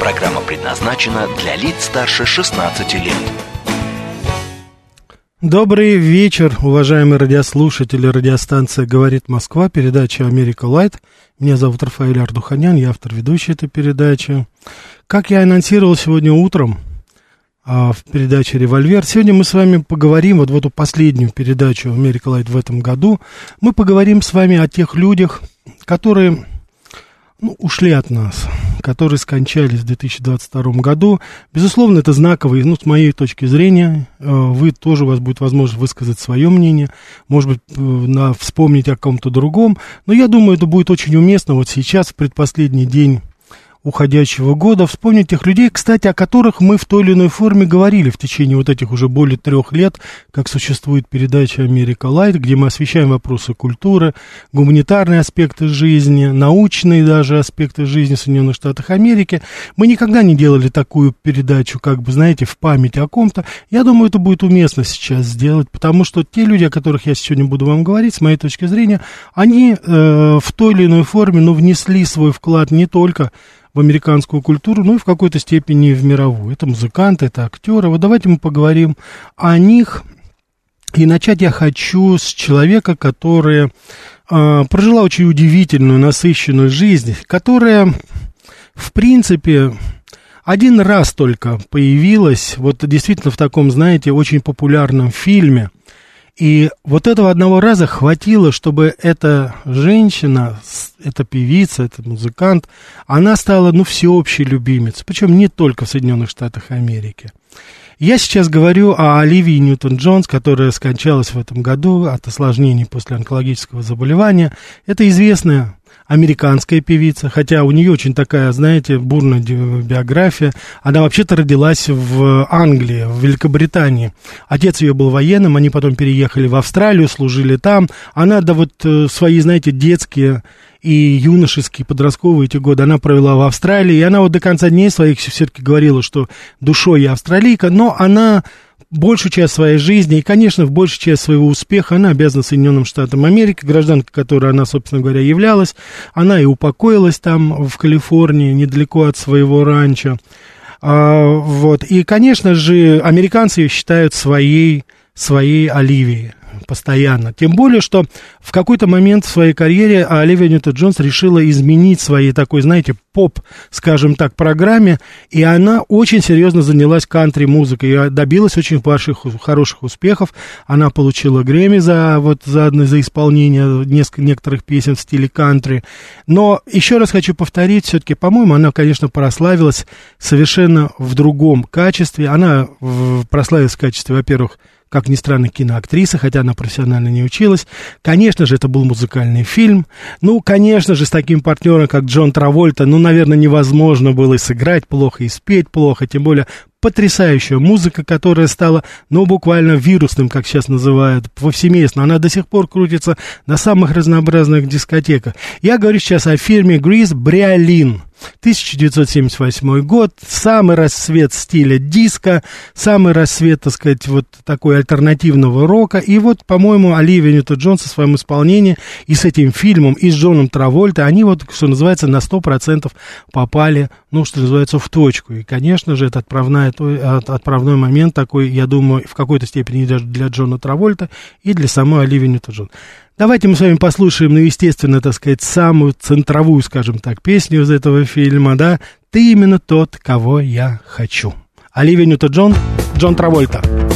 Программа предназначена для лиц старше 16 лет. Добрый вечер, уважаемые радиослушатели. Радиостанция «Говорит Москва», передача «Америка Light». Меня зовут Рафаэль Ардуханян, я автор ведущей этой передачи. Как я анонсировал сегодня утром а, в передаче «Револьвер», сегодня мы с вами поговорим, вот в эту последнюю передачу «Америка Light» в этом году, мы поговорим с вами о тех людях, которые ну, ушли от нас, которые скончались в 2022 году. Безусловно, это знаковый, ну, с моей точки зрения, э, вы тоже, у вас будет возможность высказать свое мнение, может быть, э, на, вспомнить о ком-то другом, но я думаю, это будет очень уместно вот сейчас, в предпоследний день уходящего года, вспомнить тех людей, кстати, о которых мы в той или иной форме говорили в течение вот этих уже более трех лет, как существует передача «Америка Лайт», где мы освещаем вопросы культуры, гуманитарные аспекты жизни, научные даже аспекты жизни в Соединенных Штатах Америки. Мы никогда не делали такую передачу, как бы, знаете, в память о ком-то. Я думаю, это будет уместно сейчас сделать, потому что те люди, о которых я сегодня буду вам говорить, с моей точки зрения, они э, в той или иной форме, ну, внесли свой вклад не только в американскую культуру, ну и в какой-то степени в мировую. Это музыканты, это актеры. Вот давайте мы поговорим о них. И начать я хочу с человека, который э, прожила очень удивительную, насыщенную жизнь, которая, в принципе, один раз только появилась, вот действительно в таком, знаете, очень популярном фильме – и вот этого одного раза хватило, чтобы эта женщина, эта певица, этот музыкант, она стала, ну, всеобщей любимицей, причем не только в Соединенных Штатах Америки. Я сейчас говорю о Оливии Ньютон-Джонс, которая скончалась в этом году от осложнений после онкологического заболевания. Это известная американская певица, хотя у нее очень такая, знаете, бурная биография. Она вообще-то родилась в Англии, в Великобритании. Отец ее был военным, они потом переехали в Австралию, служили там. Она, да вот э, свои, знаете, детские и юношеские, подростковые эти годы она провела в Австралии, и она вот до конца дней своих все-таки говорила, что душой я австралийка, но она большую часть своей жизни и, конечно, в большую часть своего успеха она обязана Соединенным Штатам Америки, гражданка которой она, собственно говоря, являлась. Она и упокоилась там, в Калифорнии, недалеко от своего ранчо. А, вот. И, конечно же, американцы ее считают своей, своей Оливией постоянно. Тем более, что в какой-то момент в своей карьере Оливия Ньютон-Джонс решила изменить своей такой, знаете, поп, скажем так, программе, и она очень серьезно занялась кантри-музыкой и добилась очень больших, хороших успехов. Она получила Грэмми за, вот, за, за исполнение нескольких, некоторых песен в стиле кантри. Но еще раз хочу повторить, все-таки, по-моему, она, конечно, прославилась совершенно в другом качестве. Она прославилась в качестве, во-первых, как ни странно, киноактриса, хотя она профессионально не училась. Конечно же, это был музыкальный фильм. Ну, конечно же, с таким партнером, как Джон Травольта, ну, наверное, невозможно было и сыграть плохо, и спеть плохо, тем более потрясающая музыка, которая стала, ну, буквально вирусным, как сейчас называют, повсеместно. Она до сих пор крутится на самых разнообразных дискотеках. Я говорю сейчас о фирме Гриз Бриолин. 1978 год, самый рассвет стиля диска, самый рассвет, так сказать, вот такой альтернативного рока. И вот, по-моему, Оливия Ньютон-Джон со своим исполнением и с этим фильмом, и с Джоном Травольтой, они вот, что называется, на 100% попали, ну, что называется, в точку. И, конечно же, это отправная, отправной момент такой, я думаю, в какой-то степени даже для Джона Травольта и для самой Оливии Ньютон-Джон. Давайте мы с вами послушаем, ну, естественно, так сказать, самую центровую, скажем так, песню из этого фильма, да? «Ты именно тот, кого я хочу». Оливия Ньютон-Джон, Джон Травольта. You better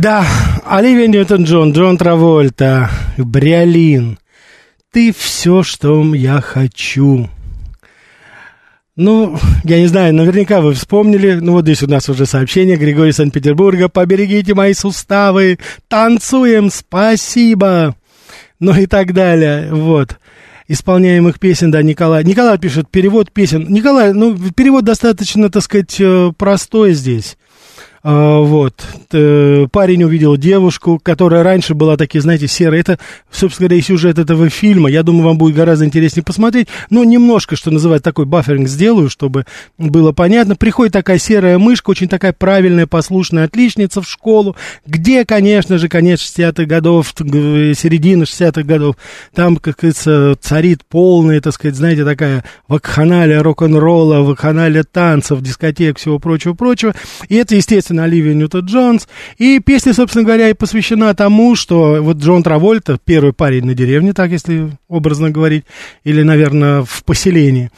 Да, Оливия Ньютон-Джон, Джон Травольта, Бриолин. Ты все, что я хочу. Ну, я не знаю, наверняка вы вспомнили, ну вот здесь у нас уже сообщение, Григорий Санкт-Петербурга, поберегите мои суставы, танцуем, спасибо, ну и так далее, вот. Исполняемых песен, да, Николай. Николай пишет перевод песен. Николай, ну, перевод достаточно, так сказать, э, простой здесь. А, вот. Парень увидел девушку, которая раньше была такие, знаете, серая. Это, собственно говоря, и сюжет этого фильма. Я думаю, вам будет гораздо интереснее посмотреть. Но немножко, что называется, такой бафферинг сделаю, чтобы было понятно. Приходит такая серая мышка, очень такая правильная, послушная отличница в школу, где, конечно же, конец 60-х годов, середина 60-х годов, там, как говорится, царит полная, так сказать, знаете, такая вакханалия рок-н-ролла, вакханалия танцев, дискотек, всего прочего-прочего. И это, естественно, естественно, Оливия Ньютон-Джонс. И песня, собственно говоря, и посвящена тому, что вот Джон Травольта, первый парень на деревне, так если образно говорить, или, наверное, в поселении.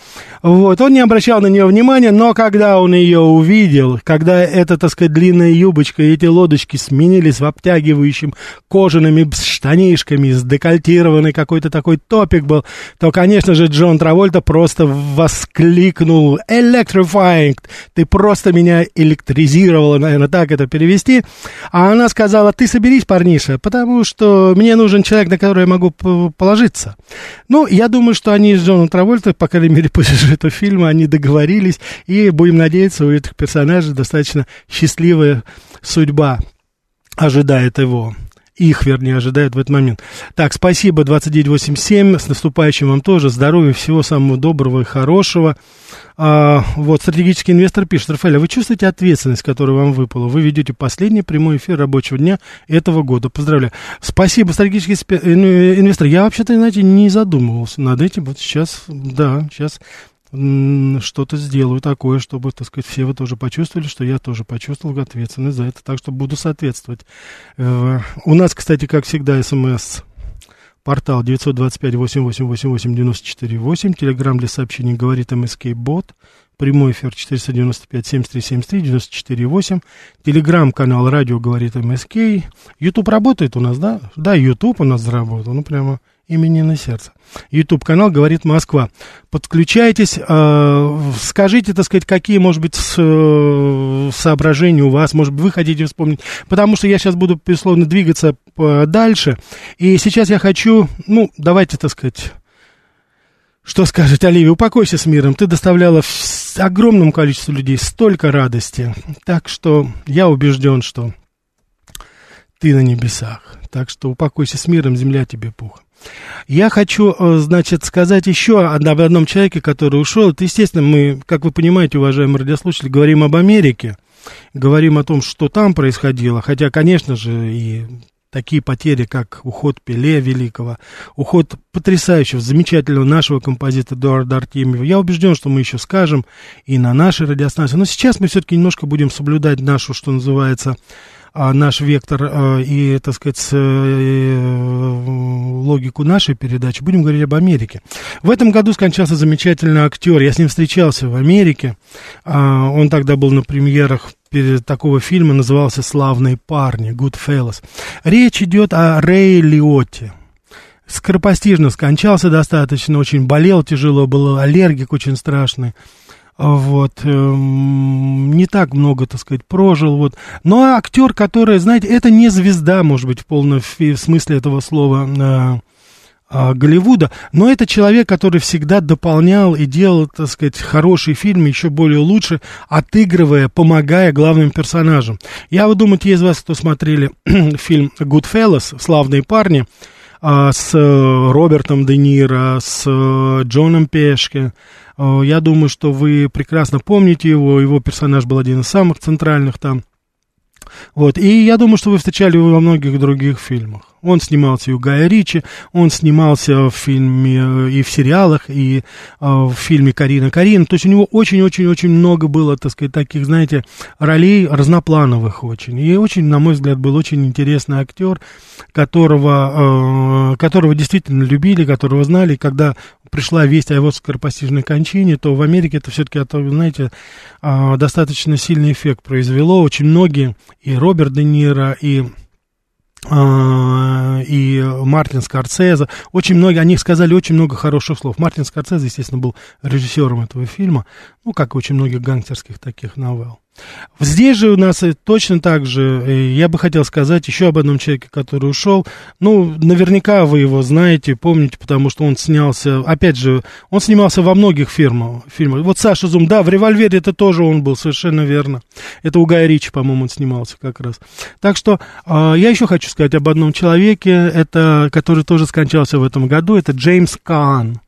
Вот, он не обращал на нее внимания, но когда он ее увидел, когда эта, так сказать, длинная юбочка и эти лодочки сменились в обтягивающим кожаными штанишками, с декольтированный какой-то такой топик был, то, конечно же, Джон Травольта просто воскликнул «Electrifying! Ты просто меня электризировала!» Наверное, так это перевести. А она сказала, ты соберись, парниша, потому что мне нужен человек, на которого я могу положиться. Ну, я думаю, что они с Джоном Травольтой, по крайней мере, по сюжету фильма, они договорились, и будем надеяться, у этих персонажей достаточно счастливая судьба ожидает его их, вернее, ожидает в этот момент. Так, спасибо, 2987, с наступающим вам тоже, здоровья, всего самого доброго и хорошего. А, вот, стратегический инвестор пишет, Рафаэль, а вы чувствуете ответственность, которая вам выпала? Вы ведете последний прямой эфир рабочего дня этого года. Поздравляю. Спасибо, стратегический инвестор. Я вообще-то, знаете, не задумывался над этим. Вот сейчас, да, сейчас что-то сделаю такое, чтобы, так сказать, все вы тоже почувствовали, что я тоже почувствовал ответственность за это, так что буду соответствовать. Э, у нас, кстати, как всегда, смс портал 925-8888-94-8, телеграмм для сообщений говорит МСК Бот, прямой эфир 495-7373-94-8, телеграм-канал радио говорит МСК, YouTube работает у нас, да? Да, YouTube у нас заработал, ну прямо имени на сердце. YouTube канал говорит Москва. Подключайтесь, э, скажите, так сказать, какие, может быть, с, э, соображения у вас, может быть, вы хотите вспомнить, потому что я сейчас буду, безусловно, двигаться дальше. И сейчас я хочу, ну, давайте, так сказать, что скажет Оливия, упокойся с миром. Ты доставляла огромному количеству людей столько радости. Так что я убежден, что ты на небесах. Так что упокойся с миром, земля тебе пух. Я хочу, э, значит, сказать еще об одном человеке, который ушел. Это, естественно, мы, как вы понимаете, уважаемые радиослушатели, говорим об Америке, говорим о том, что там происходило. Хотя, конечно же, и такие потери, как уход Пеле Великого, уход потрясающего, замечательного нашего композитора Эдуарда Артемьева. Я убежден, что мы еще скажем и на нашей радиостанции. Но сейчас мы все-таки немножко будем соблюдать нашу, что называется, наш вектор а, и, так сказать, э, логику нашей передачи, будем говорить об Америке. В этом году скончался замечательный актер. Я с ним встречался в Америке. А, он тогда был на премьерах такого фильма, назывался «Славные парни», «Good Fellas». Речь идет о Рэй Лиотте скоропостижно скончался достаточно, очень болел тяжело, был аллергик очень страшный вот, эм, не так много, так сказать, прожил, вот. Но актер, который, знаете, это не звезда, может быть, в полном смысле этого слова, э, э, Голливуда, но это человек, который всегда дополнял и делал, так сказать, хороший фильм, еще более лучше, отыгрывая, помогая главным персонажам. Я вот думаю, те из вас, кто смотрели фильм «Goodfellas», «Славные парни», э, с Робертом Де Ниро, с Джоном Пешке, Э, я думаю, что вы прекрасно помните его, его персонаж был один из самых центральных там. Вот, и я думаю, что вы встречали его во многих других фильмах. Он снимался и у Гая Ричи, он снимался в фильме и в сериалах, и в фильме «Карина Карина». То есть у него очень-очень-очень много было, так сказать, таких, знаете, ролей разноплановых очень. И очень, на мой взгляд, был очень интересный актер, которого, которого действительно любили, которого знали. Когда пришла весть о его скоропостижной кончине, то в Америке это все-таки, знаете, а, достаточно сильный эффект произвело. Очень многие, и Роберт Де Ниро, и и Мартин Скорсезе, очень многие, они сказали очень много хороших слов. Мартин Скорсезе, естественно, был режиссером этого фильма, ну, как и очень многих гангстерских таких новелл. Здесь же у нас точно так же, э, я бы хотел сказать еще об одном человеке, который ушел. Ну, наверняка вы его знаете, помните, потому что он снялся, опять же, он снимался во многих фильмах. фильмах. Вот Саша Зум, да, в «Револьвере» это тоже он был, совершенно верно. Это у Гая Ричи, по-моему, он снимался как раз. Так что э, я еще хочу сказать об одном человеке, это, который тоже скончался в этом году, это Джеймс Каан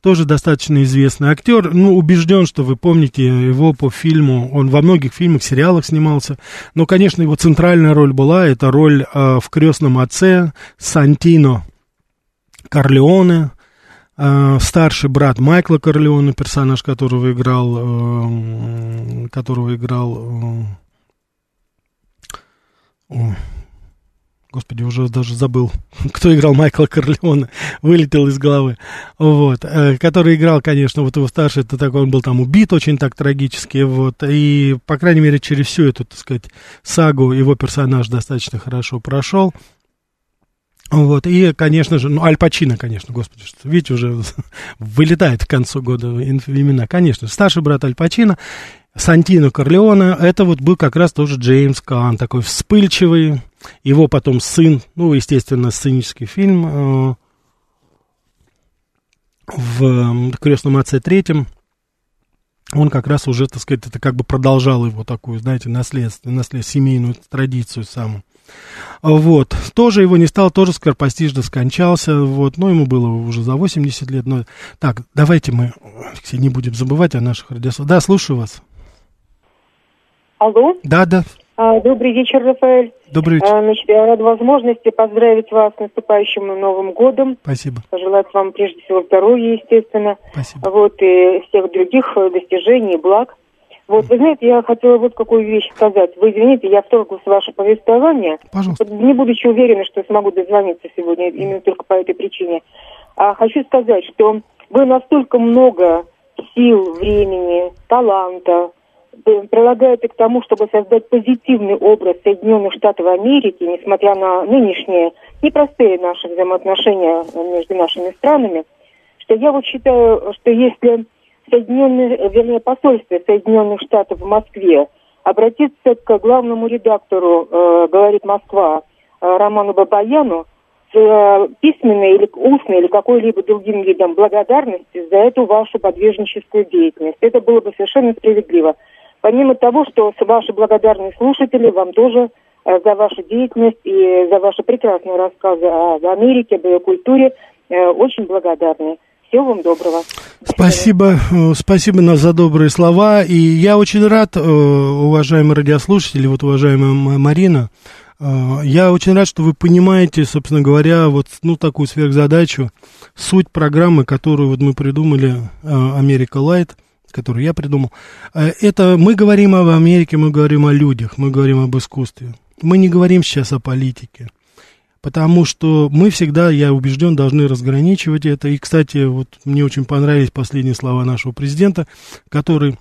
тоже достаточно известный актер. Ну, убежден, что вы помните его по фильму. Он во многих фильмах, сериалах снимался. Но, конечно, его центральная роль была, это роль э, в «Крестном отце» Сантино Корлеоне, э, старший брат Майкла Корлеоне, персонаж которого играл, э, которого играл... Э, господи, уже даже забыл, кто играл Майкла Корлеона, вылетел из головы, вот, э, который играл, конечно, вот его старший, это такой, он был там убит очень так трагически, вот, и, по крайней мере, через всю эту, так сказать, сагу его персонаж достаточно хорошо прошел, вот, и, конечно же, ну, Аль Пачино, конечно, господи, что, видите, уже вылетает к концу года имена, конечно, старший брат Аль Пачино, Сантино Корлеона, это вот был как раз тоже Джеймс Кан, такой вспыльчивый, его потом сын, ну, естественно, сценический фильм э, в «Крестном отце третьем», он как раз уже, так сказать, это как бы продолжал его такую, знаете, наследство, наследство семейную традицию самую. Вот, тоже его не стал, тоже скоропостижно скончался, вот, но ему было уже за 80 лет, но... Так, давайте мы, Алексей, не будем забывать о наших радиослушателях. Да, слушаю вас. Алло? Да, да. А, добрый вечер, Рафаэль. Добрый вечер. А, значит, я рада возможности поздравить вас с наступающим Новым годом. Спасибо. Пожелать вам прежде всего здоровья, естественно. Спасибо. Вот, и всех других э, достижений, благ. Вот, вы знаете, я хотела вот какую вещь сказать. Вы извините, я вторглась в ваше повествование. Пожалуйста. Не будучи уверена, что смогу дозвониться сегодня именно только по этой причине. А хочу сказать, что вы настолько много сил, времени, таланта, прилагают к тому, чтобы создать позитивный образ Соединенных Штатов Америки, несмотря на нынешние непростые наши взаимоотношения между нашими странами, что я вот считаю, что если Соединенные, вернее, посольство Соединенных Штатов в Москве обратиться к главному редактору, э, говорит Москва, э, Роману Бабаяну, с э, письменной или устной или какой-либо другим видом благодарности за эту вашу подвижническую деятельность. Это было бы совершенно справедливо. Помимо того, что ваши благодарные слушатели вам тоже э, за вашу деятельность и за ваши прекрасные рассказы о Америке, об ее культуре э, очень благодарны. Всего вам доброго. Спасибо, э, спасибо за добрые слова. И я очень рад, уважаемые радиослушатели, вот уважаемая Марина, я очень рад, что вы понимаете, собственно говоря, вот ну, такую сверхзадачу, суть программы, которую вот мы придумали, Америка Лайт – который я придумал, э, это мы говорим об Америке, мы говорим о людях, мы говорим об искусстве. Мы не говорим сейчас о политике. Потому что мы всегда, я убежден, должны разграничивать это. И, кстати, вот мне очень понравились последние слова нашего президента, который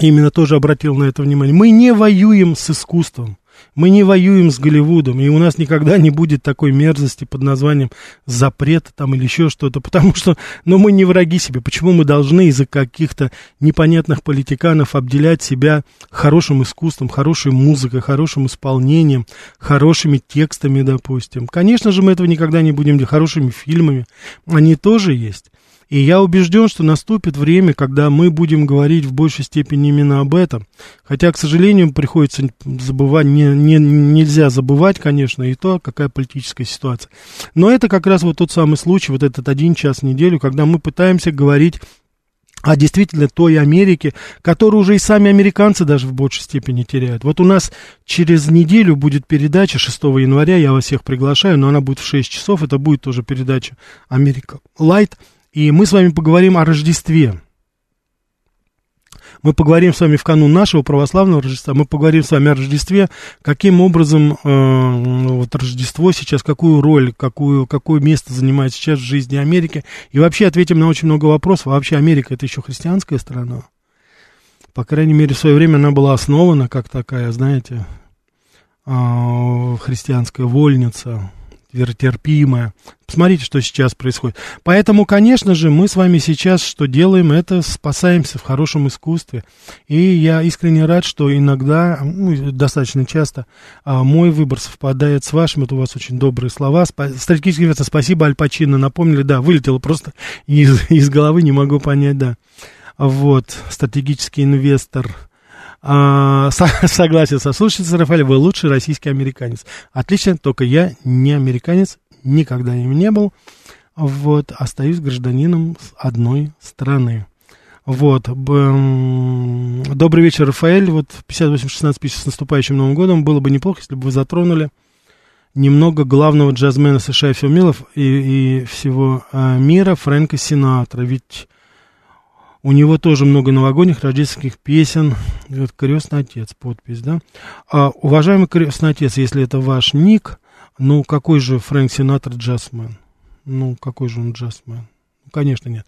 именно тоже обратил на это внимание. Мы не воюем с искусством. Мы не воюем с Голливудом, и у нас никогда не будет такой мерзости под названием запрет там или еще что-то, потому что, ну, мы не враги себе. Почему мы должны из-за каких-то непонятных политиканов обделять себя хорошим искусством, хорошей музыкой, хорошим исполнением, хорошими текстами, допустим? Конечно же, мы этого никогда не будем делать, хорошими фильмами. Они тоже есть. И я убежден, что наступит время, когда мы будем говорить в большей степени именно об этом. Хотя, к сожалению, приходится забывать, не, не, нельзя забывать, конечно, и то, какая политическая ситуация. Но это как раз вот тот самый случай, вот этот один час в неделю, когда мы пытаемся говорить а действительно той Америки, которую уже и сами американцы даже в большей степени теряют. Вот у нас через неделю будет передача 6 января, я вас всех приглашаю, но она будет в 6 часов, это будет тоже передача Америка Лайт, и мы с вами поговорим о Рождестве. Мы поговорим с вами в канун нашего православного Рождества, мы поговорим с вами о Рождестве, каким образом э, вот Рождество сейчас, какую роль, какую, какое место занимает сейчас в жизни Америки, и вообще ответим на очень много вопросов. Вообще Америка это еще христианская страна? По крайней мере, в свое время она была основана как такая, знаете, э, христианская вольница, терпимая. Посмотрите, что сейчас происходит. Поэтому, конечно же, мы с вами сейчас что делаем, это спасаемся в хорошем искусстве. И я искренне рад, что иногда, ну, достаточно часто, а, мой выбор совпадает с вашим. Это у вас очень добрые слова. Спа- стратегический инвестор, спасибо, Аль Пачино, напомнили. Да, вылетело просто из, из головы, не могу понять, да. Вот, стратегический инвестор. А, согласен со слушателем Рафаэль, вы лучший российский американец. Отлично, только я не американец, никогда им не был. Вот, остаюсь гражданином одной страны. Вот. Добрый вечер, Рафаэль. Вот 5816 пишет с наступающим Новым годом. Было бы неплохо, если бы вы затронули немного главного джазмена США и всего мира, и, и всего а, мира Фрэнка Синатра. Ведь у него тоже много новогодних рождественских песен. Вот крестный отец, подпись, да. А, уважаемый крестный отец, если это ваш ник, ну какой же Фрэнк Синатор джазмен? Ну какой же он джазмен? Конечно, нет.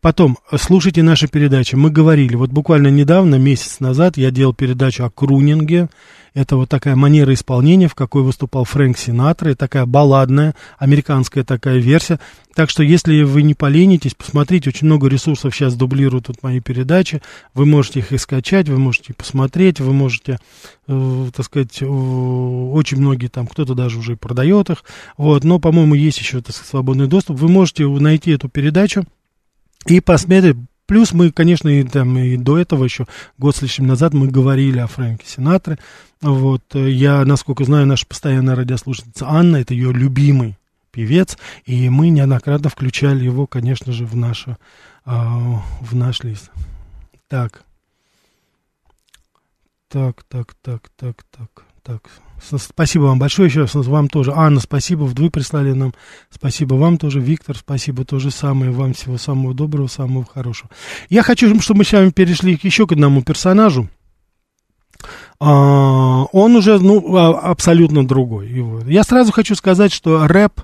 Потом, слушайте наши передачи. Мы говорили, вот буквально недавно, месяц назад, я делал передачу о крунинге. Это вот такая манера исполнения, в какой выступал Фрэнк Синатра, и такая балладная, американская такая версия. Так что, если вы не поленитесь, посмотрите, очень много ресурсов сейчас дублируют тут мои передачи. Вы можете их и скачать, вы можете посмотреть, вы можете, э, так сказать, э, очень многие там, кто-то даже уже продает их. Вот, но, по-моему, есть еще так сказать, свободный доступ. Вы можете найти эту передачу и посмотреть, Плюс мы, конечно, и, там, и до этого еще, год с лишним назад, мы говорили о Фрэнке Синатре. Вот, э, я, насколько знаю, наша постоянная радиослушательница Анна, это ее любимый певец, и мы неоднократно включали его, конечно же, в, нашу, а, в наш лист. Так. Так, так, так, так, так, так. Спасибо вам большое еще раз, вам тоже. Анна, спасибо, вы прислали нам. Спасибо вам тоже, Виктор, спасибо, то же самое. Вам всего самого доброго, самого хорошего. Я хочу, чтобы мы с вами перешли еще к одному персонажу. А, он уже, ну, а, абсолютно другой. Я сразу хочу сказать, что рэп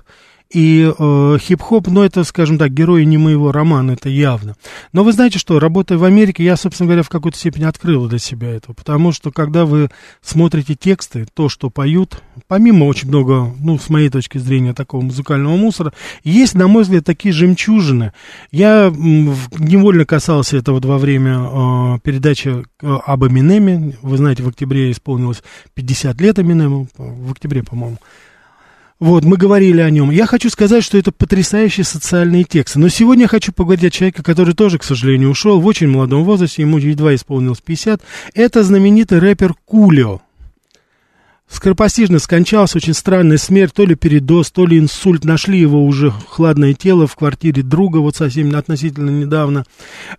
и э, хип-хоп, ну, это, скажем так, герои не моего романа, это явно. Но вы знаете что, работая в Америке, я, собственно говоря, в какой-то степени открыл для себя это. Потому что, когда вы смотрите тексты, то, что поют, помимо очень много, ну, с моей точки зрения, такого музыкального мусора, есть, на мой взгляд, такие жемчужины. Я невольно касался этого во время э, передачи э, об Эминеме. Вы знаете, в октябре исполнилось 50 лет Эминему, в октябре, по-моему. Вот, мы говорили о нем. Я хочу сказать, что это потрясающие социальные тексты. Но сегодня я хочу поговорить о человеке, который тоже, к сожалению, ушел в очень молодом возрасте, ему едва исполнилось 50. Это знаменитый рэпер Кулио скоропостижно скончался, очень странная смерть, то ли передоз, то ли инсульт. Нашли его уже хладное тело в квартире друга вот совсем относительно недавно.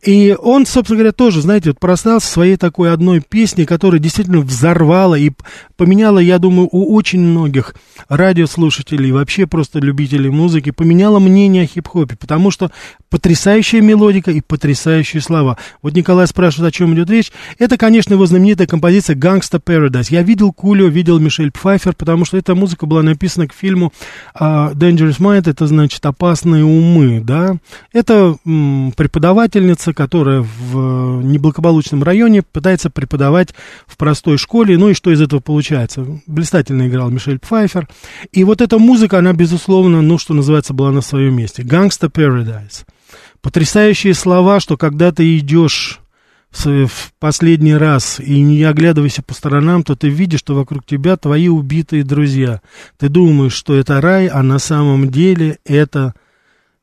И он, собственно говоря, тоже, знаете, вот проснулся своей такой одной песней, которая действительно взорвала и поменяла, я думаю, у очень многих радиослушателей, вообще просто любителей музыки, поменяла мнение о хип-хопе, потому что потрясающая мелодика и потрясающие слова. Вот Николай спрашивает, о чем идет речь. Это, конечно, его знаменитая композиция «Gangsta Paradise». Я видел Кулио, видел Мишель Пфайфер, потому что эта музыка была написана к фильму uh, Dangerous Mind, это значит «Опасные умы», да. Это преподавательница, которая в неблагополучном районе пытается преподавать в простой школе, ну и что из этого получается? Блистательно играл Мишель Пфайфер. И вот эта музыка, она, безусловно, ну, что называется, была на своем месте. «Gangsta Paradise». Потрясающие слова, что когда ты идешь в последний раз и не оглядывайся по сторонам, то ты видишь, что вокруг тебя твои убитые друзья. Ты думаешь, что это рай, а на самом деле это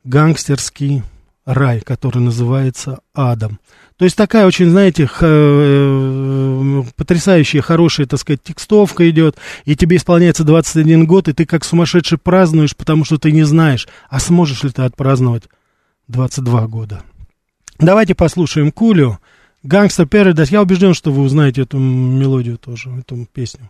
гангстерский рай, который называется адом. То есть такая очень, знаете, х, э, потрясающая, хорошая, так сказать, текстовка идет, и тебе исполняется 21 год, и ты как сумасшедший празднуешь, потому что ты не знаешь, а сможешь ли ты отпраздновать 22 года. Давайте послушаем Кулю. Гангстер Paradise. Я убежден, что вы узнаете эту мелодию тоже, эту песню.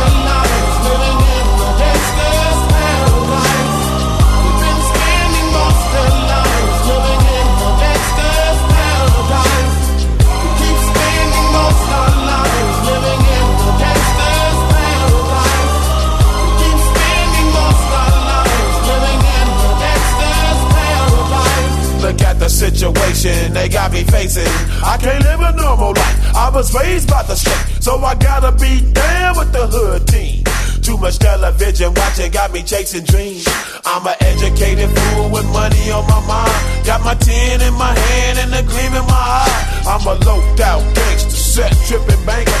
raised by the so I gotta be down with the hood team. Too much television watching got me chasing dreams. I'm an educated fool with money on my mind. Got my tin in my hand and a gleam in my eye. I'm a low out gangster, set tripping banker.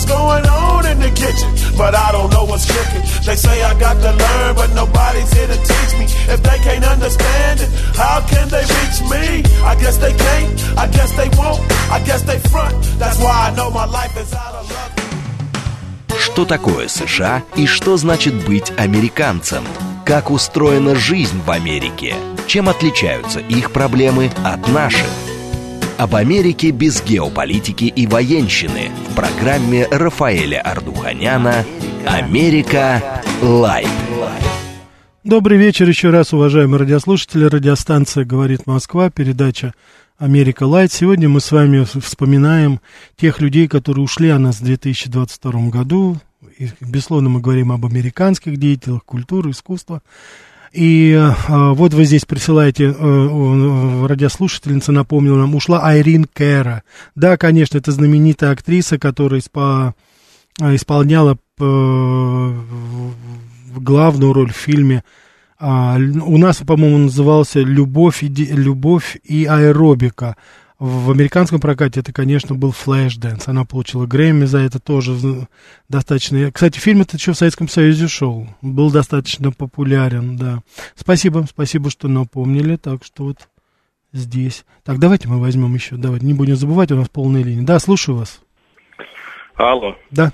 what's going on in the kitchen. But I don't know what's cooking. They say I got to learn, but nobody's here to teach me. If they can't understand it, how can they reach me? I guess they can't, I guess they won't, I guess they front. That's why I know my life is out of luck. Что такое США и что значит быть американцем? Как устроена жизнь в Америке? Чем отличаются их проблемы от наших? Об Америке без геополитики и военщины в программе Рафаэля Ардуханяна «Америка. Light». Добрый вечер еще раз, уважаемые радиослушатели. Радиостанция «Говорит Москва», передача «Америка Light». Сегодня мы с вами вспоминаем тех людей, которые ушли от нас в 2022 году. И, безусловно, мы говорим об американских деятелях культуры, искусства. И э, вот вы здесь присылаете, э, э, радиослушательница напомнила нам, ушла Айрин Кэра. Да, конечно, это знаменитая актриса, которая испо, исполняла э, главную роль в фильме. А, у нас, по-моему, назывался «Любовь и, «Любовь и аэробика». В американском прокате это, конечно, был «Flashdance». Она получила Грэмми за это тоже достаточно... Кстати, фильм этот еще в Советском Союзе шел. Был достаточно популярен, да. Спасибо, спасибо, что напомнили. Так что вот здесь. Так, давайте мы возьмем еще. Давайте, не будем забывать, у нас полная линия. Да, слушаю вас. Алло. Да,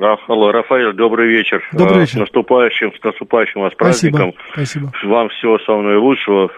алло, Рафаэль, добрый вечер. Добрый А, вечер. С наступающим, с наступающим вас спасибо, праздником. спасибо. Вам всего самого наилучшего,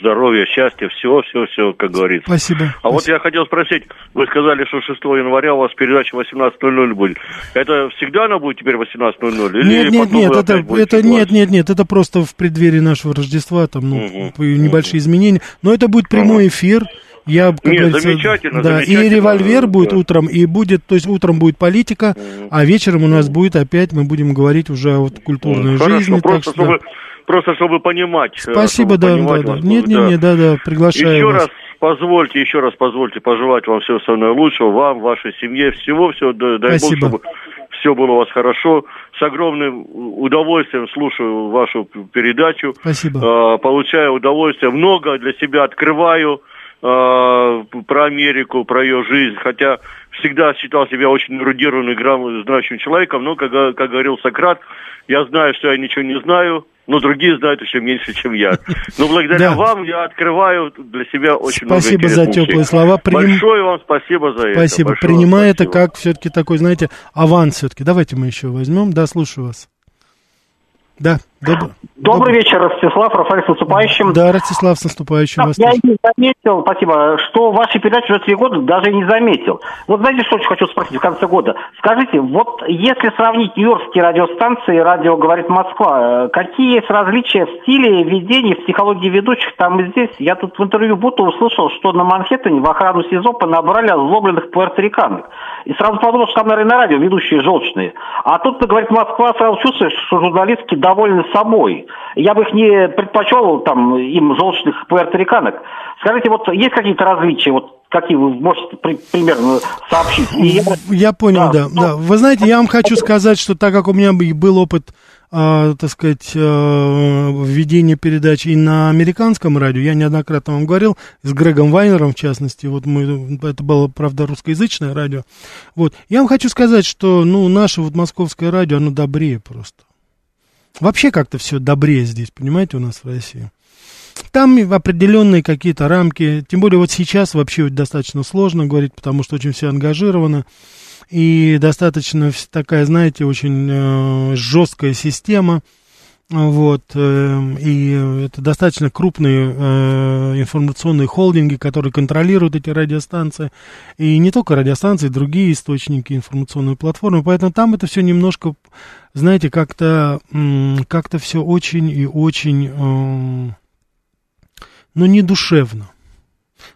здоровья, счастья, всего, всего, всего, как говорится. Спасибо. А вот спасибо. я хотел спросить, вы сказали, что 6 января у вас передача 18.00 будет. Это всегда она будет теперь 18.00? Или Нет, нет, нет, это, это нет, нет, нет, это просто в преддверии нашего Рождества, там, ну, по- небольшие изменения. Но это будет прямой эфир. Я, как Нет, замечательно, да, и замечательно, револьвер будет да. утром, и будет, то есть утром будет политика, а вечером у нас будет опять, мы будем говорить уже о вот культурной Хорошо, жизни. так просто, что, да. чтобы, просто чтобы понимать. э, Спасибо, чтобы да, да, понимать да. вас, Нет, нет, да. нет, да, да, приглашаю Еще вас. раз позвольте, еще раз позвольте пожелать вам всего самого наилучшего, вам, вашей семье, всего, всего, дай, дай Бог, Спасибо. чтобы все было у вас хорошо, с огромным удовольствием слушаю вашу передачу. Спасибо. Э, получаю удовольствие, много для себя открываю про Америку, про ее жизнь, хотя всегда считал себя очень эрудированным, грамотным, знающим человеком, но, как, как говорил Сократ, я знаю, что я ничего не знаю, но другие знают еще меньше, чем я. Но благодаря Да. вам я открываю для себя очень Спасибо много за интересных теплые слова. Приним- Большое вам спасибо за это. Спасибо. Большое вам Принимаю это спасибо. как все-таки такой, знаете, аванс все-таки. Давайте мы еще возьмем. Да, слушаю вас. Да, доб- Добрый доб- вечер, Ростислав, Рафаэль с наступающим. Да, Ростислав, с наступающим Да, вас. Я тоже. не заметил, спасибо, что ваши передачи уже три года даже не заметил. Вот знаете, что очень хочу спросить в конце года? Скажите, вот если сравнить нью-йоркские радиостанции радио «Говорит Москва», э, какие есть различия в стиле ведения, в психологии ведущих там и здесь? Я тут в интервью будто услышал, что на Манхэттене в охрану СИЗО понабрали озлобленных пуэрториканок. И сразу подумал, что там, наверное, на радио ведущие желчные. А тут, говорит Москва, сразу чувствуешь, что журналистки довольны собой. Я бы их не предпочел, там, им желчных пуэрториканок. Скажите, вот есть какие-то различия, вот какие вы можете при- примерно сообщить? И я- понял, да, Да, да. Вы знаете, я вам хочу сказать, что так как у меня бы- был опыт, а, так сказать, а, введения передач и на американском радио, я неоднократно вам говорил, с Грегом Вайнером, в частности, вот мы, это было, правда, русскоязычное радио, вот. Я вам хочу сказать, что, ну, наше вот московское радио, оно добрее просто. Вообще как-то все добрее здесь, понимаете, у нас в России. Там определенные какие-то рамки, тем более вот сейчас вообще достаточно сложно говорить, потому что очень все ангажировано, и достаточно такая, знаете, очень э, жесткая система, вот, э, и это достаточно крупные э, информационные холдинги, которые контролируют эти радиостанции, и не только радиостанции, другие источники, информационные платформы, поэтому там это все немножко, знаете, как-то м, как-то все очень и очень, эм, ну, не душевно.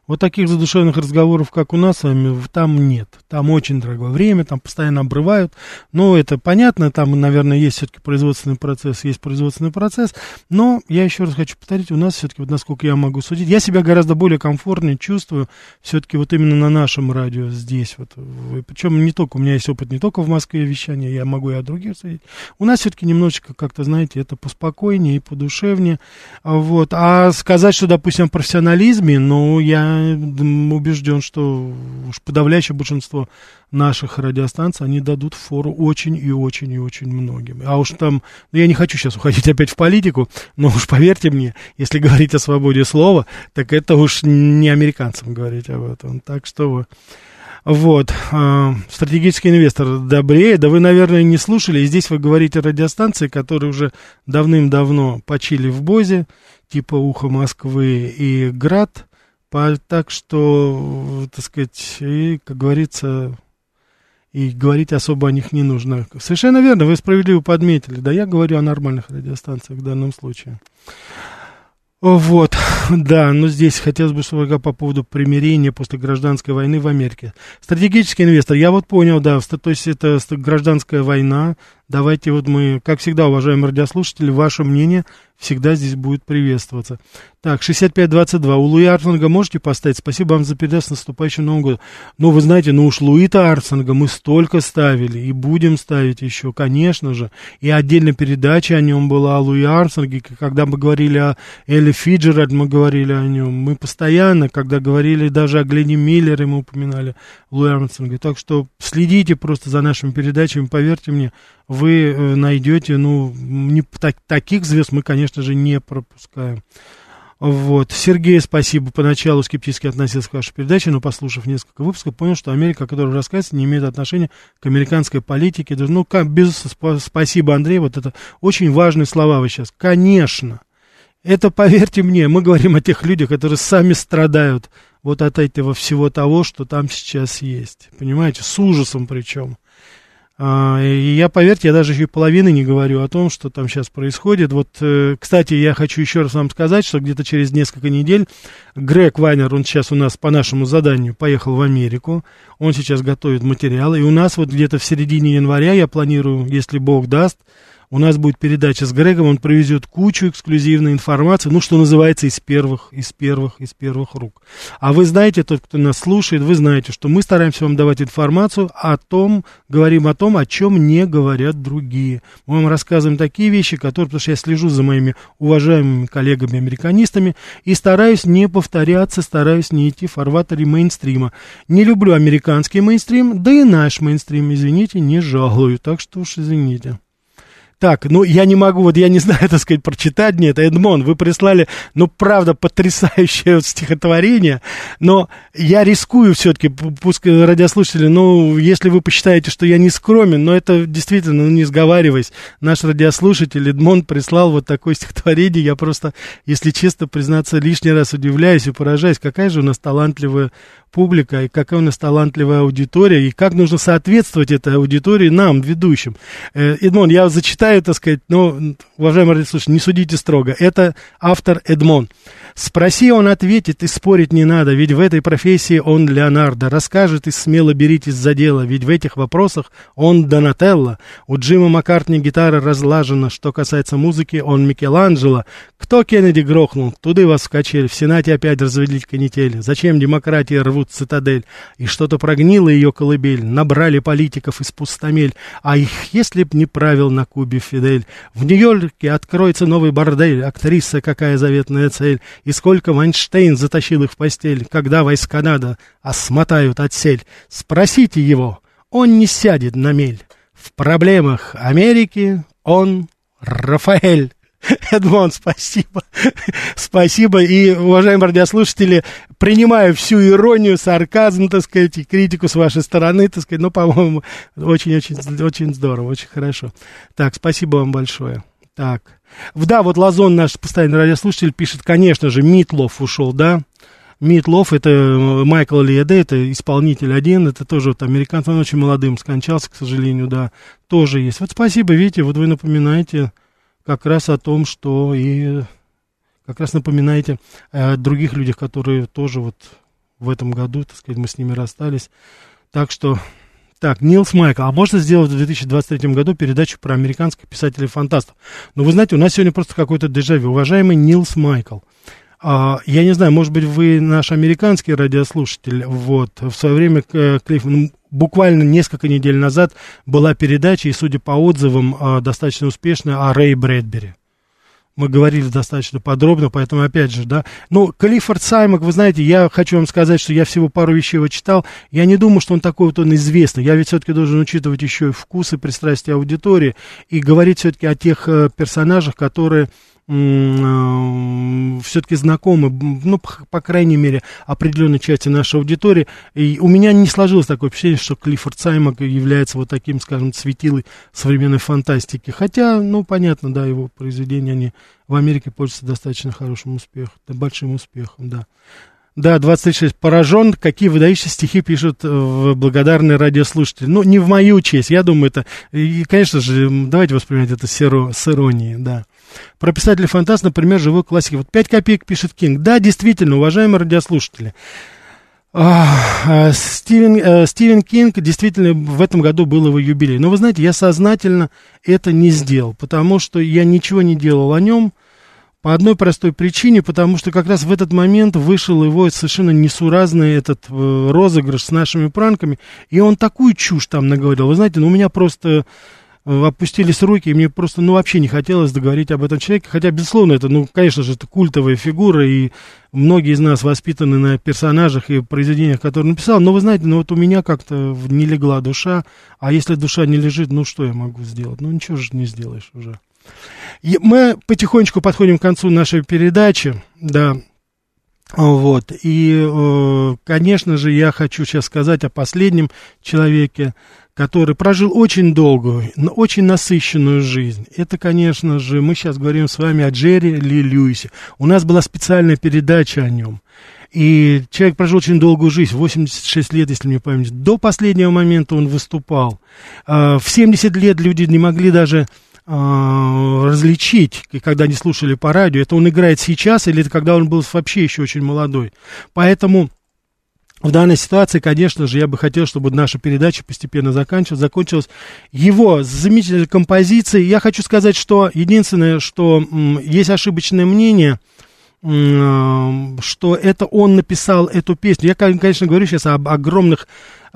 Вот таких задушевных разговоров, как у нас с вами, там нет. Там очень дорогое время, там постоянно обрывают. Но это понятно, там, наверное, есть все-таки производственный процесс, есть производственный процесс. Но я еще раз хочу повторить, у нас все-таки, вот насколько я могу судить, я себя гораздо более комфортнее чувствую все-таки вот именно на нашем радио здесь. Вот. Причем не только, у меня есть опыт не только в Москве вещания, я могу и о других судить. У нас все-таки немножечко как-то, знаете, это поспокойнее и подушевнее. Вот. А сказать, что, допустим, о профессионализме, ну, я м, убежден, что уж подавляющее большинство наших радиостанций, они дадут фору очень и очень и очень многим. А уж там, ну, я не хочу сейчас уходить опять в политику, но уж поверьте мне, если говорить о свободе слова, так это уж не американцам говорить об этом. Так что. Вот, а, стратегический инвестор добрее, да вы, наверное, не слушали, и здесь вы говорите о радиостанции, которые уже давным-давно почили в Бозе, типа «Ухо Москвы» и «Град», так что, так сказать, и, как говорится, и говорить особо о них не нужно. Совершенно верно, вы справедливо подметили, да, я говорю о нормальных радиостанциях в данном случае. Вот, да, но здесь хотелось бы, чтобы по поводу примирения после гражданской войны в Америке. Стратегический инвестор, я вот понял, да, то есть это гражданская война. Давайте вот мы, как всегда, уважаемые радиослушатели, ваше мнение всегда здесь будет приветствоваться. Так, 6522. У Луи Армстронга можете поставить? Спасибо вам за передачу с наступающим Новым годом. Ну, вы знаете, ну уж Луи-то Армстронга мы столько ставили и будем ставить еще, конечно же. И отдельная передача о нем была, о Луи Армстронге. Когда мы говорили о Элли Фиджеральд, мы говорили о нем. Мы постоянно, когда говорили даже о Гленне Миллере, мы упоминали Луи Армстронга. Так что следите просто за нашими передачами, поверьте мне, вы э, найдете, ну, не, так- таких звезд мы, конечно же, не пропускаем. Вот. Сергей, спасибо. Поначалу скептически относился к вашей передаче, но послушав несколько выпусков, понял, что Америка, о которой рассказывается, не имеет отношения к американской политике. Ну, как, без, спа- спасибо, Андрей, вот это очень важные слова вы сейчас. Конечно. Это, поверьте мне, мы говорим о тех людях, которые сами страдают вот от этого всего того, что там сейчас есть. Понимаете, с ужасом причем. А, И я, поверьте, я даже еще и половины не говорю о том, что там сейчас происходит. Вот, э, кстати, я хочу еще раз вам сказать, что где-то через несколько недель Грег Вайнер, он сейчас у нас по нашему заданию поехал в Америку, он сейчас готовит материалы, и у нас вот где-то в середине января, я планирую, если Бог даст, У нас будет передача с Грегом, он привезет кучу эксклюзивной информации, ну, что называется, из первых, из первых, из первых рук. А вы знаете, тот, кто нас слушает, вы знаете, что мы стараемся вам давать информацию о том, говорим о том, о чем не говорят другие. Мы вам рассказываем такие вещи, которые, потому что я слежу за моими уважаемыми коллегами-американистами и стараюсь не повторяться, стараюсь не идти в фарватере мейнстрима. Не люблю американский мейнстрим, да и наш мейнстрим, извините, не жалую, так что уж извините. Так, ну я не могу, вот я не знаю, так сказать, прочитать мне это. Эдмон, вы прислали, ну правда, потрясающее стихотворение, но я рискую все-таки, пускай радиослушатели, ну, если вы посчитаете, что я не скромен, но это действительно, ну, не сговариваясь, наш радиослушатель Эдмон прислал вот такое стихотворение, я просто, если честно признаться, лишний раз удивляюсь и поражаюсь, какая же у нас талантливая публика, и какая у нас талантливая аудитория, и как нужно соответствовать этой аудитории нам, ведущим. Э, Эдмон, я зачитаю, так сказать, но, уважаемые радиослушатели, не судите строго. Это автор Эдмон. Спроси, он ответит, и спорить не надо, ведь в этой профессии он Леонардо. Расскажет и смело беритесь за дело, ведь в этих вопросах он Донателло. У Джима Маккартни гитара разлажена, что касается музыки, он Микеланджело. Кто Кеннеди грохнул? Туды вас вскочили, в Сенате опять развели канители. Зачем демократии рвут цитадель? И что-то прогнило ее колыбель, набрали политиков из пустомель. А их, если б не правил на Кубе Фидель. В Нью-Йорке откроется новый бордель, актриса какая заветная цель. И сколько Вайнштейн затащил их в постель, когда войска надо, а смотают отсель. Спросите его, он не сядет на мель. В проблемах Америки он Рафаэль. Эдмон, спасибо. спасибо. И, уважаемые радиослушатели, принимаю всю иронию, сарказм, так сказать, и критику с вашей стороны, так сказать, ну, по-моему, очень-очень очень здорово, очень хорошо. Так, спасибо вам большое. Так. Да, вот Лазон, наш постоянный радиослушатель, пишет, конечно же, Митлов ушел, да. Митлов, это э, Майкл Лиеде, это исполнитель один, это тоже вот американец, он очень молодым скончался, к сожалению, да, тоже есть. Вот спасибо, видите, вот вы напоминаете как раз о том, что и как раз напоминаете о других людях, которые тоже вот в этом году, так сказать, мы с ними расстались. Так что так, Нилс Майкл, а можно сделать в 2023 году передачу про американских писателей-фантастов? Ну, вы знаете, у нас сегодня просто какой-то дежавю. Уважаемый Нилс Майкл, а, я не знаю, может быть, вы наш американский радиослушатель, вот, в свое время Клифф, ну, буквально несколько недель назад была передача, и, судя по отзывам, а, достаточно успешная, о Рэй Брэдбери мы говорили достаточно подробно, поэтому, опять же, да. Ну, Калифорд Саймак, вы знаете, я хочу вам сказать, что я всего пару вещей его читал. Я не думаю, что он такой вот он известный. Я ведь все-таки должен учитывать еще и вкусы, пристрастия аудитории и говорить все-таки о тех э, персонажах, которые все-таки знакомы, ну, по, крайней мере, определенной части нашей аудитории. И у меня не сложилось такое впечатление, что Клиффорд Саймак является вот таким, скажем, светилой современной фантастики. Хотя, ну, понятно, да, его произведения, они в Америке пользуются достаточно хорошим успехом, большим успехом, да. Да, 26. Поражен, какие выдающие стихи пишут э, благодарные радиослушатели. Ну, не в мою честь, я думаю, это... И, конечно же, давайте воспринимать это с иронией, да. Про писателя фантаст, например, живой классики. Вот 5 копеек пишет Кинг. Да, действительно, уважаемые радиослушатели. А, Стивен, э, Стивен Кинг действительно в этом году был его юбилей. Но вы знаете, я сознательно это не сделал, потому что я ничего не делал о нем по одной простой причине, потому что как раз в этот момент вышел его совершенно несуразный этот э, розыгрыш с нашими пранками, и он такую чушь там наговорил. Вы знаете, ну у меня просто опустились руки, и мне просто, ну, вообще не хотелось договорить об этом человеке, хотя, безусловно, это, ну, конечно же, это культовая фигура, и многие из нас воспитаны на персонажах и произведениях, которые написал, но вы знаете, ну, вот у меня как-то не легла душа, а если душа не лежит, ну, что я могу сделать? Ну, ничего же не сделаешь уже. И мы потихонечку подходим к концу нашей передачи, да, вот, и, э, конечно же, я хочу сейчас сказать о последнем человеке, который прожил очень долгую, очень насыщенную жизнь. Это, конечно же, мы сейчас говорим с вами о Джерри Ли Льюисе. У нас была специальная передача о нем. И человек прожил очень долгую жизнь, 86 лет, если мне память. До последнего момента он выступал. А, в 70 лет люди не могли даже а, различить, когда они слушали по радио, это он играет сейчас или это когда он был вообще еще очень молодой. Поэтому в данной ситуации, конечно же, я бы хотел, чтобы наша передача постепенно заканчивалась, закончилась его замечательной композицией. Я хочу сказать, что единственное, что есть ошибочное мнение, м, что это он написал эту песню. Я, конечно, говорю сейчас об огромных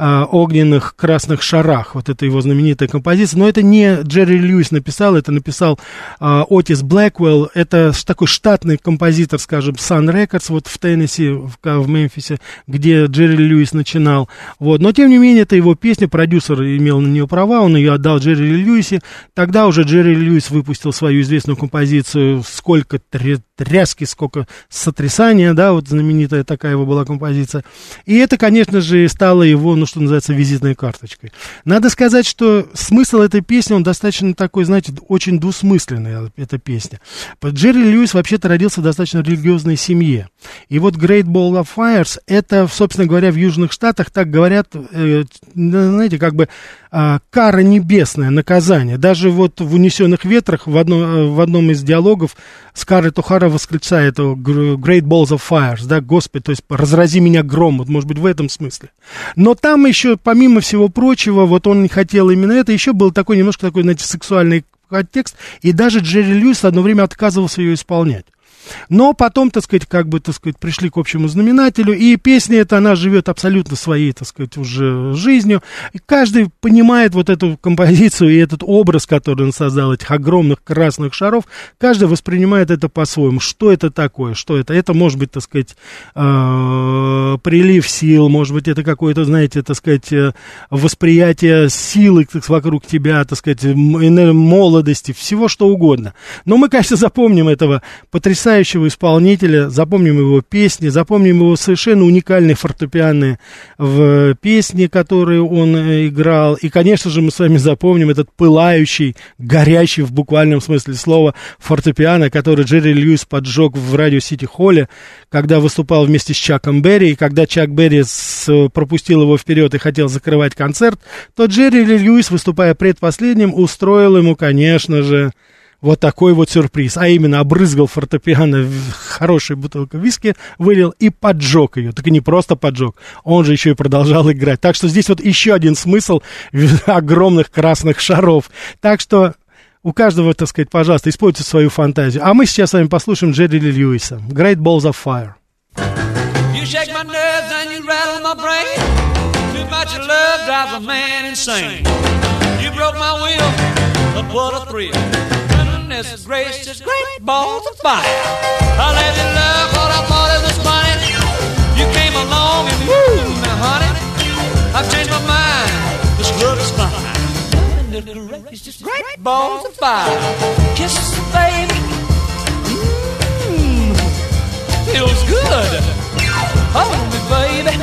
а, огненных красных шарах. Вот это его знаменитая композиция. Но это не Джерри Льюис написал, это написал а, Отис Блэквелл. Это такой штатный композитор, скажем, Sun Records вот в Теннесси, в, в Мемфисе, где Джерри Льюис начинал. Вот. Но, тем не менее, это его песня, продюсер имел на нее права, он ее отдал Джерри Льюисе. Тогда уже Джерри Льюис выпустил свою известную композицию «Сколько тря- тряски, сколько сотрясания», да, вот знаменитая такая его была композиция. И это, конечно же, стало его, ну, что называется, визитной карточкой. Надо сказать, что смысл этой песни, он достаточно такой, знаете, очень двусмысленный, эта песня. Джерри Льюис вообще-то родился в достаточно религиозной семье. И вот Great Ball of Fires, это, собственно говоря, в Южных Штатах так говорят, э, знаете, как бы э, кара небесная, наказание. Даже вот в «Унесенных ветрах» в, одно, в одном из диалогов Скарлетт О'Хара восклицает Great Balls of Fires, да, Господи, то есть разрази меня гром, вот может быть в этом смысле. Но там еще, помимо всего прочего, вот он не хотел именно это, еще был такой немножко такой, знаете, сексуальный подтекст, и даже Джерри Льюис одно время отказывался ее исполнять. Но потом, так сказать, как бы, так сказать, пришли к общему знаменателю, и песня эта, она живет абсолютно своей, так сказать, уже жизнью. И каждый понимает вот эту композицию и этот образ, который он создал, этих огромных красных шаров, каждый воспринимает это по-своему. Что это такое? Что это? Это может быть, так сказать, э, прилив сил, может быть, это какое-то, знаете, так сказать, э, восприятие силы так, вокруг тебя, так сказать, молодости, всего что угодно. Но мы, конечно, запомним этого потрясающего исполнителя, запомним его песни, запомним его совершенно уникальные фортепианные в песни, которые он э, играл. И, конечно же, мы с вами запомним этот пылающий, горящий в буквальном смысле слова фортепиано, который Джерри Льюис поджег в Радио Сити Холле, когда выступал вместе с Чаком Берри. И когда Чак Берри с, пропустил его вперед и хотел закрывать концерт, то Джерри Льюис, выступая предпоследним, устроил ему, конечно же, вот такой вот сюрприз. А именно, обрызгал фортепиано хорошей бутылкой виски, вылил и поджег ее. Так и не просто поджег, он же еще и продолжал играть. Так что здесь вот еще один смысл огромных красных шаров. Так что у каждого, так сказать, пожалуйста, используйте свою фантазию. А мы сейчас с вами послушаем Джерри Льюиса. Great Balls of Fire. You shake my nerves and you rattle my brain. Too much love drives a man insane. You broke my will, but what a thrill. Goodness gracious, great balls of fire. I let you love what I thought it was funny. You came along and woo, now honey, I've changed my mind. This love is fine. Great balls of fire. Kisses, baby. Mmm, feels good. Hold me, baby.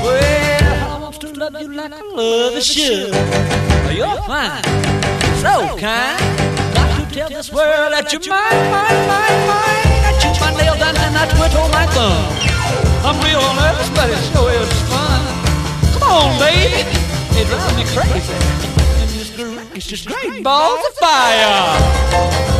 Well, I want to love you like I love a should. You're fine, so kind. Tell this world that you're mine, mine, mine, mine. I chew my nails and I twiddle oh my thumb. I'm real nervous, but it sure is fun. Come on, baby. It drives me crazy. It's just great balls of fire.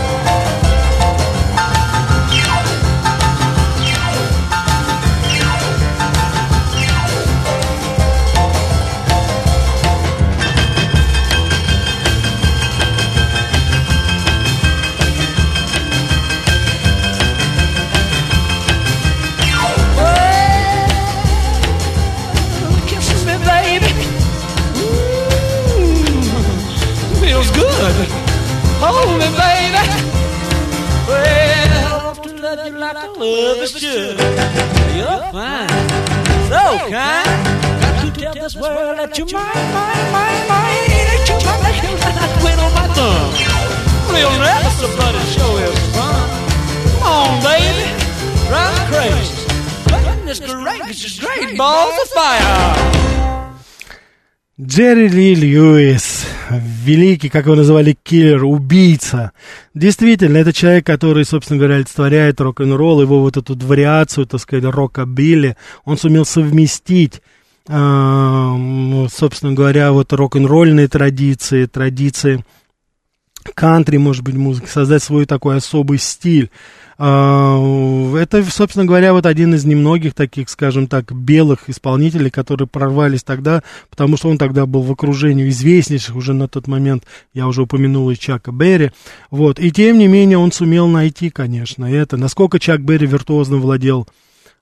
hold me, baby. Well, to love you like I love should. You're fine, so kind. Got to tell this world that you're mine, mine, mine, mine. Ain't you mine? Like you like I quit on my thumb. Real never so bloody show is fun. Come on, baby, drive crazy. Goodness gracious, great balls of fire. Jerry Lee Lewis. Великий, как его называли, киллер, убийца. Действительно, это человек, который, собственно говоря, олицетворяет рок-н-ролл, его вот эту вариацию, так сказать, рокобилли, он сумел совместить э, собственно говоря, вот рок-н-ролльные традиции, традиции кантри, может быть, музыки, создать свой такой особый стиль. А, Это, собственно говоря, вот один из немногих таких, скажем так, белых исполнителей, которые прорвались тогда, потому что он тогда был в окружении известнейших уже на тот момент, я уже упомянул и Чака Берри, вот, и тем не менее он сумел найти, конечно, это, насколько Чак Берри виртуозно владел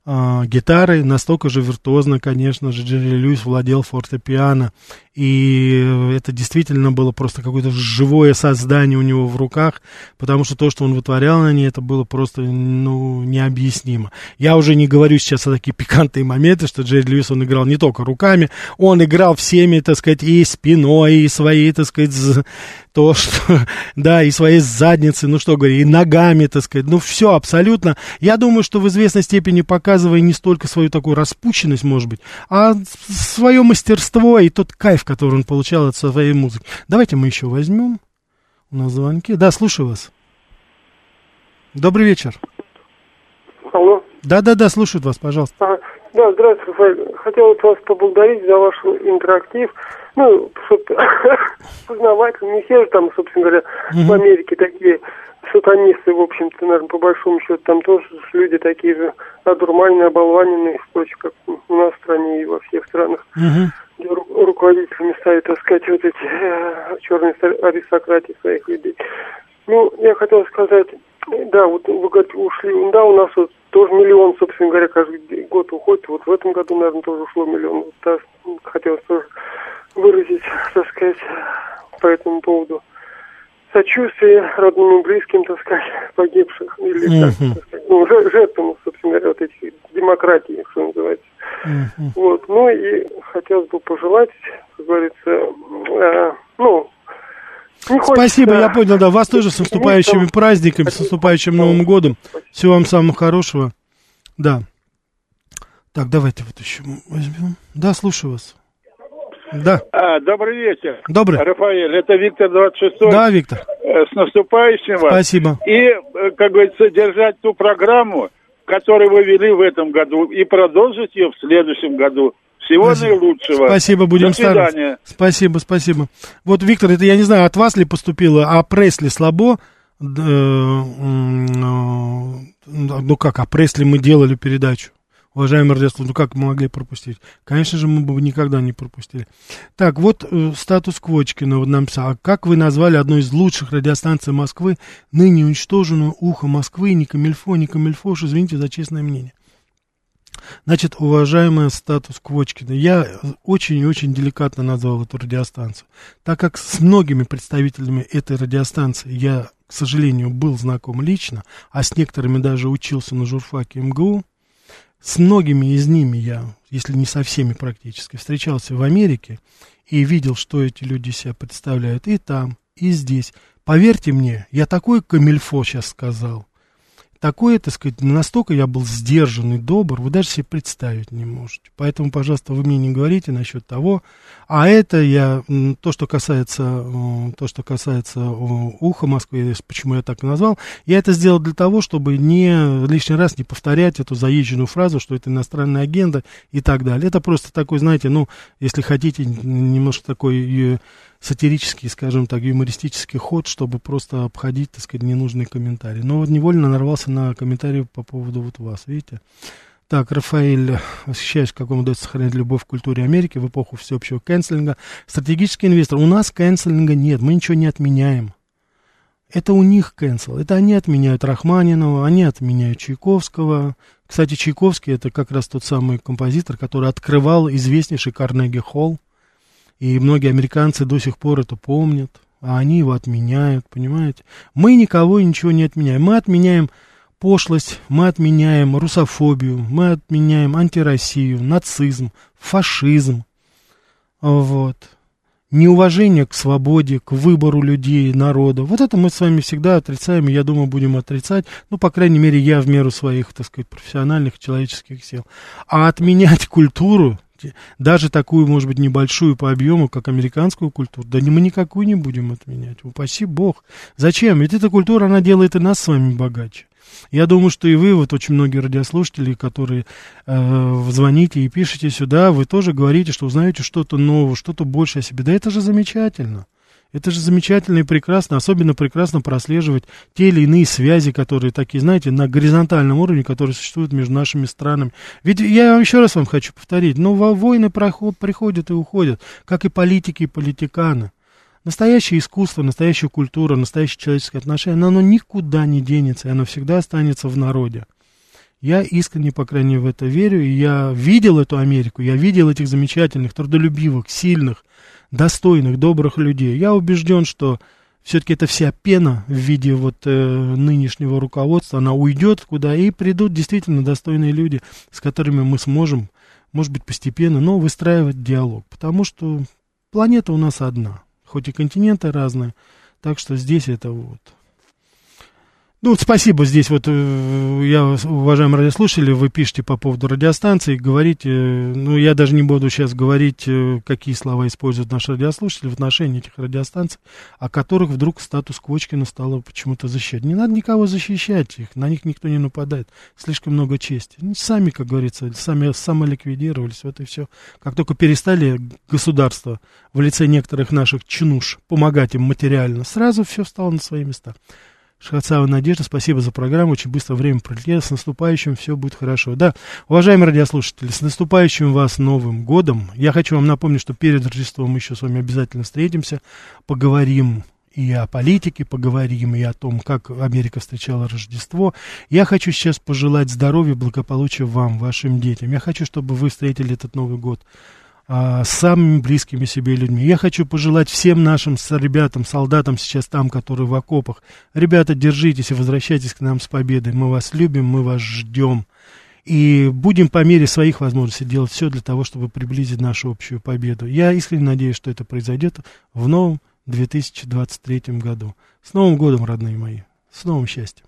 а, гитарой, настолько же виртуозно, конечно же, Джерри Льюис владел фортепиано. И это действительно было просто какое-то живое создание у него в руках, потому что то, что он вытворял на ней, это было просто, ну, необъяснимо. Я уже не говорю сейчас о такие пикантные моменты, что Джерри Льюис, он играл не только руками, он играл всеми, так сказать, и спиной, и своей, так сказать, то, что, да, и своей задницей, ну что говорить, и ногами, так сказать, ну все абсолютно. Я думаю, что в известной степени показывая не столько свою такую распущенность, может быть, а свое мастерство и тот кайф, который он получал от своей музыки. Давайте мы еще возьмем. У нас звонки. Да, слушаю вас. Добрый вечер. Алло. Да-да-да, слушают вас, пожалуйста. А, да, здравствуйте, Рафаэль. Хотел вот вас поблагодарить за ваш интерактив. Ну, чтобы познавать, не все же там, собственно говоря, в Америке такие сатанисты, в общем-то, наверное, по большому счету, там тоже люди такие же одурманенные, оболваненные, впрочем, как у нас в стране и во всех странах, ру- руководителями ставят, так сказать, вот эти э, черные аристократии своих людей. Ну, я хотел сказать, да, вот вы говорите, ушли, да, у нас вот тоже миллион, собственно говоря, каждый год уходит. Вот в этом году, наверное, тоже ушло миллион. Вот, да, хотелось тоже выразить, так сказать, по этому поводу сочувствие родным и близким, так сказать, погибших или, так, так сказать, ну, жер- жертвам, собственно говоря, вот этих демократии, что называется. Вот, ну и хотелось бы пожелать, как говорится, э, ну, не хочется- Спасибо, я понял, да. Вас тоже с наступающими праздниками, с наступающим Новым годом. Всего вам самого хорошего. Да. Так, давайте вот еще возьмем. Да, слушаю вас. Да. А, добрый вечер. Добрый. Рафаэль, это Виктор 26 Да, Виктор. Э, С наступающим вас. Спасибо. И, э, как говорится, держать ту программу, которую вы вели в этом году, и продолжить ее в следующем году. Всего наилучшего. Спасибо, будем До свидания. стараться. Спасибо, спасибо. Вот, Виктор, это я не знаю, от вас ли поступило, а Пресли слабо? Э, э, Ну как, о Пресли мы делали передачу. Уважаемые радиослушатели, ну как мы могли пропустить? Конечно же, мы бы никогда не пропустили. Так, вот э, статус Квочкина вот нам писал. А как вы назвали одну из лучших радиостанций Москвы, ныне уничтоженную ухо Москвы, ни Камильфо, ни Камильфо, уж извините за честное мнение. Значит, уважаемая статус Квочкина, я очень и очень деликатно назвал эту радиостанцию, так как с многими представителями этой радиостанции я, к сожалению, был знаком лично, а с некоторыми даже учился на журфаке МГУ, с многими из ними я, если не со всеми практически, встречался в Америке и видел, что эти люди себя представляют и там, и здесь. Поверьте мне, я такой камильфо сейчас сказал, такое, так сказать, настолько я был сдержан и добр, вы даже себе представить не можете. Поэтому, пожалуйста, вы мне не говорите насчет того. А это я, то, что касается, то, что касается уха Москвы, почему я так и назвал, я это сделал для того, чтобы не лишний раз не повторять эту заезженную фразу, что это иностранная агента и так далее. Это просто такой, знаете, ну, если хотите, немножко такой э, сатирический, скажем так, юмористический ход, чтобы просто обходить, так сказать, ненужные комментарии. Но вот невольно нарвался на комментарии по поводу вот вас, видите? Так, Рафаэль, восхищаюсь, как вам удается сохранять любовь к культуре Америки в эпоху всеобщего кэнселинга. Стратегический инвестор. У нас кэнселинга нет, мы ничего не отменяем. Это у них кэнсел. Это они отменяют Рахманинова, они отменяют Чайковского. Кстати, Чайковский это как раз тот самый композитор, который открывал известнейший Карнеги Холл. И многие американцы до сих пор это помнят, а они его отменяют, понимаете? Мы никого и ничего не отменяем. Мы отменяем пошлость, мы отменяем русофобию, мы отменяем антироссию, нацизм, фашизм. Вот. Неуважение к свободе, к выбору людей, народа. Вот это мы с вами всегда отрицаем, и я думаю, будем отрицать. Ну, по крайней мере, я в меру своих, так сказать, профессиональных человеческих сил. А отменять культуру, даже такую, может быть, небольшую по объему, как американскую культуру, да мы никакую не будем отменять. Упаси бог. Зачем? Ведь эта культура, она делает и нас с вами богаче. Я думаю, что и вы, вот очень многие радиослушатели, которые э, звоните и пишете сюда, вы тоже говорите, что узнаете что-то новое, что-то больше о себе. Да это же замечательно. Это же замечательно и прекрасно, особенно прекрасно прослеживать те или иные связи, которые такие, знаете, на горизонтальном уровне, которые существуют между нашими странами. Ведь я еще раз вам хочу повторить, ну, войны проход, приходят и уходят, как и политики и политиканы. Настоящее искусство, настоящая культура, настоящее человеческое отношение, оно никуда не денется, и оно всегда останется в народе. Я искренне, по крайней мере, в это верю, и я видел эту Америку, я видел этих замечательных, трудолюбивых, сильных, достойных, добрых людей. Я убежден, что все-таки эта вся пена в виде вот э, нынешнего руководства, она уйдет куда, и придут действительно достойные люди, с которыми мы сможем, может быть, постепенно, но выстраивать диалог. Потому что планета у нас одна, хоть и континенты разные, так что здесь это вот ну, спасибо здесь вот, э, я, уважаемые радиослушатели, вы пишете по поводу радиостанции, говорите, ну, я даже не буду сейчас говорить, э, какие слова используют наши радиослушатели в отношении этих радиостанций, о которых вдруг статус Квочкина стало почему-то защищать. Не надо никого защищать их, на них никто не нападает, слишком много чести. Они сами, как говорится, сами самоликвидировались, вот и все. Как только перестали государство в лице некоторых наших чинуш помогать им материально, сразу все встало на свои места. Шхацава Надежда, спасибо за программу, очень быстро время пролетело, с наступающим все будет хорошо. Да, уважаемые радиослушатели, с наступающим вас Новым Годом. Я хочу вам напомнить, что перед Рождеством мы еще с вами обязательно встретимся, поговорим и о политике поговорим, и о том, как Америка встречала Рождество. Я хочу сейчас пожелать здоровья, благополучия вам, вашим детям. Я хочу, чтобы вы встретили этот Новый год с самыми близкими себе людьми. Я хочу пожелать всем нашим ребятам, солдатам сейчас там, которые в окопах. Ребята, держитесь и возвращайтесь к нам с победой. Мы вас любим, мы вас ждем. И будем по мере своих возможностей делать все для того, чтобы приблизить нашу общую победу. Я искренне надеюсь, что это произойдет в новом 2023 году. С Новым годом, родные мои! С новым счастьем!